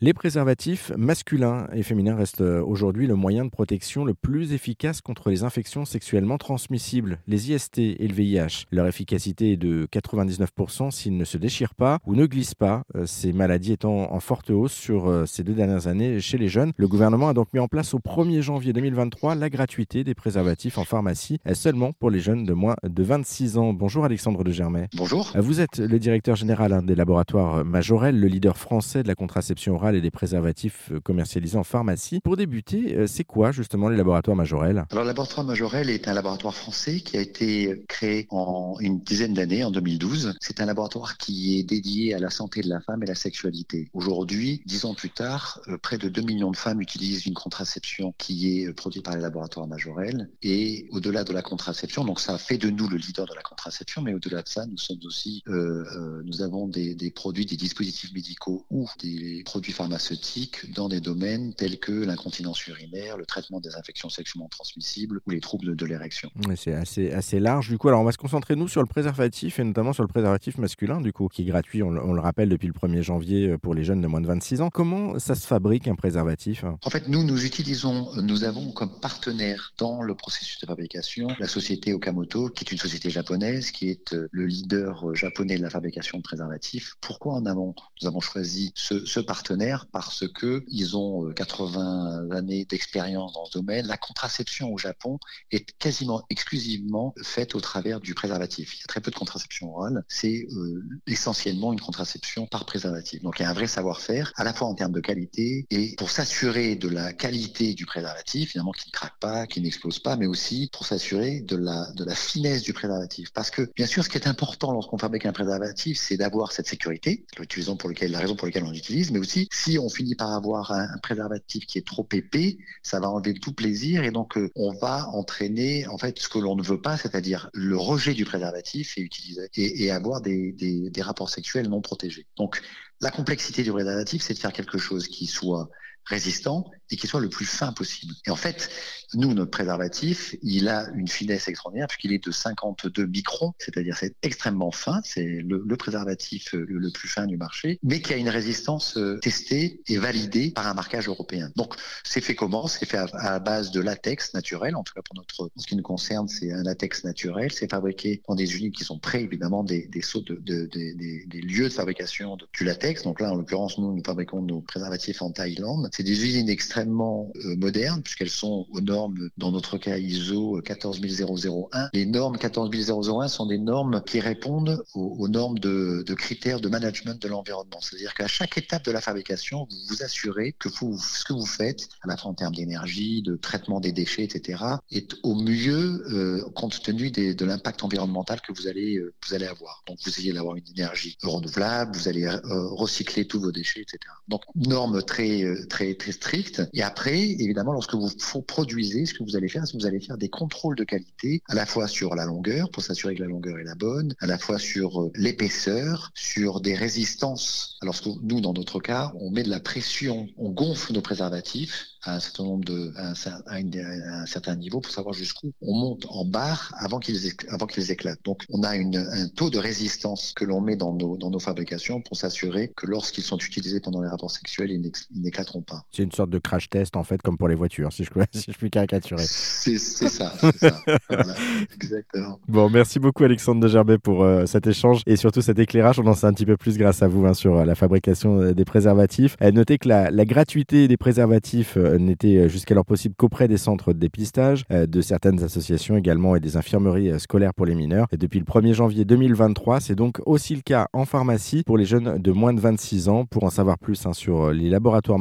Les préservatifs masculins et féminins restent euh, aujourd'hui le moyen de protection le plus efficace contre les infections sexuellement transmissibles, les IST et le VIH. Leur efficacité est de 99% s'ils ne se déchirent pas ou ne glissent pas, euh, ces maladies étant en forte hausse sur euh, ces deux dernières années chez les jeunes. Le gouvernement a donc mis en place au 1er janvier 2023 la gratuité des préservatifs en pharmacie, seulement pour les jeunes de moins de 26 ans. Bonjour Alexandre de Germay. Bonjour. Vous êtes le directeur général hein, des laboratoires Majorel, le leader français de la contraception orale et des préservatifs euh, commercialisés en pharmacie. Pour débuter, euh, c'est quoi justement les laboratoires Majorel Alors, le laboratoire Majorel est un laboratoire français qui a été créé en une dizaine d'années, en 2012. C'est un laboratoire qui est dédié à la santé de la femme et la sexualité. Aujourd'hui, dix ans plus tard, euh, près de 2 millions de femmes utilisent une contraception qui est produite par les laboratoires Majorel. Et au-delà de la contraception, donc ça fait de nous le leader de la contraception, mais au-delà de ça, nous sommes aussi, nous avons des, des produits, des dispositifs médicaux ou des produits pharmaceutiques dans des domaines tels que l'incontinence urinaire, le traitement des infections sexuellement transmissibles ou les troubles de l'érection. c'est assez, assez large du coup. Alors on va se concentrer nous sur le préservatif et notamment sur le préservatif masculin du coup, qui est gratuit, on, le rappelle, depuis le 1er janvier euh, pour les jeunes de moins de 26 ans. Comment ça se fabrique un préservatif? En fait, nous, nous utilisons, nous avons comme partenaire dans le processus de fabrication la société Okamoto, qui est une société japonaise, qui est euh, le leader euh, japonais de la fabrication de préservatifs. Pourquoi en amont nous avons choisi ce, ce partenaire? Parce que ils ont 80 euh, années d'expérience dans ce domaine. La contraception au Japon est quasiment exclusivement faite au travers du préservatif. Il y a très peu de contraception orale. C'est euh, essentiellement une contraception par préservatif. Donc il y a un vrai savoir-faire, à la fois en termes de qualité et pour s'assurer de la qualité du préservatif, finalement qu'il ne craque pas, qu'il n'explose pas, mais aussi pour s'assurer de la, finesse du préservatif. Parce que bien sûr, ce qui est important lorsqu'on fabrique un préservatif, c'est d'avoir cette sécurité, pour lequel, la raison pour laquelle on l'utilise, mais aussi si on finit par avoir un, préservatif qui est trop épais, ça va enlever tout plaisir et donc euh, on va entraîner en fait ce que l'on ne veut pas, c'est-à-dire le rejet du préservatif et avoir des rapports sexuels non protégés. Donc la complexité du préservatif, c'est de faire quelque chose qui soit résistant et qui soit le plus fin possible. Et en fait, nous, notre préservatif, il a une finesse extraordinaire puisqu'il est de 52 microns, c'est-à-dire c'est extrêmement fin, c'est le, préservatif euh, le, plus fin du marché, mais qui a une résistance euh, testée et validée par un marquage européen. Donc, c'est fait comment? C'est fait à, base de latex naturel, en tout cas pour notre, ce qui nous concerne, c'est un latex naturel. C'est fabriqué dans des usines qui sont près, évidemment, des, des, de, des, lieux de fabrication du latex. Donc là, en l'occurrence, nous, nous fabriquons nos préservatifs en Thaïlande. C'est des usines extrêmement euh, modernes puisqu'elles sont aux normes, dans notre cas ISO 14001. Les normes 14001 sont des normes qui répondent aux, normes de, critères de management de l'environnement. C'est-à-dire qu'à chaque étape de la fabrication, vous vous assurez que vous, ce que vous faites, à la fois en termes d'énergie, de traitement des déchets, etc., est au mieux euh, compte tenu de l'impact environnemental que vous allez, euh, vous allez avoir. Donc vous essayez d'avoir une énergie renouvelable, vous allez recycler tous vos déchets, etc. Donc normes très très très strictes. Et après, évidemment, lorsque vous produisez, ce que vous allez faire, c'est que vous allez faire des contrôles de qualité, à la fois sur la longueur, pour s'assurer que la longueur est la bonne, à la fois sur euh, l'épaisseur, sur des résistances. Alors, nous, dans notre cas, on met de la pression, on gonfle nos préservatifs à un certain nombre de, à un, certain niveau pour savoir jusqu'où on monte en barre avant qu'ils avant qu'ils éclatent. Donc, on a une, un taux de résistance que l'on met dans nos, dans nos fabrications pour s'assurer que lorsqu'ils sont utilisés pendant les rapports sexuels, ils n'éclateront pas. C'est une sorte de crash test en fait, comme pour les voitures, si je, si je puis caricaturer. C'est ça, ça. exactement. Bon, merci beaucoup Alexandre de Gerbet pour euh, cet échange et surtout cet éclairage. On en sait un petit peu plus grâce à vous hein, sur euh, la fabrication euh, des préservatifs. notez que la, la gratuité des préservatifs n'était jusqu'alors possible qu'auprès des centres de dépistage, de certaines associations également et des infirmeries scolaires pour les mineurs. Et depuis le 1er janvier 2023, c'est donc aussi le cas en pharmacie pour les jeunes de moins de 26 ans. Pour en savoir plus hein, sur les laboratoires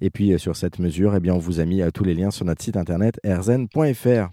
Et puis sur cette mesure, eh bien, on vous a mis tous les liens sur notre site internet erzen.fr.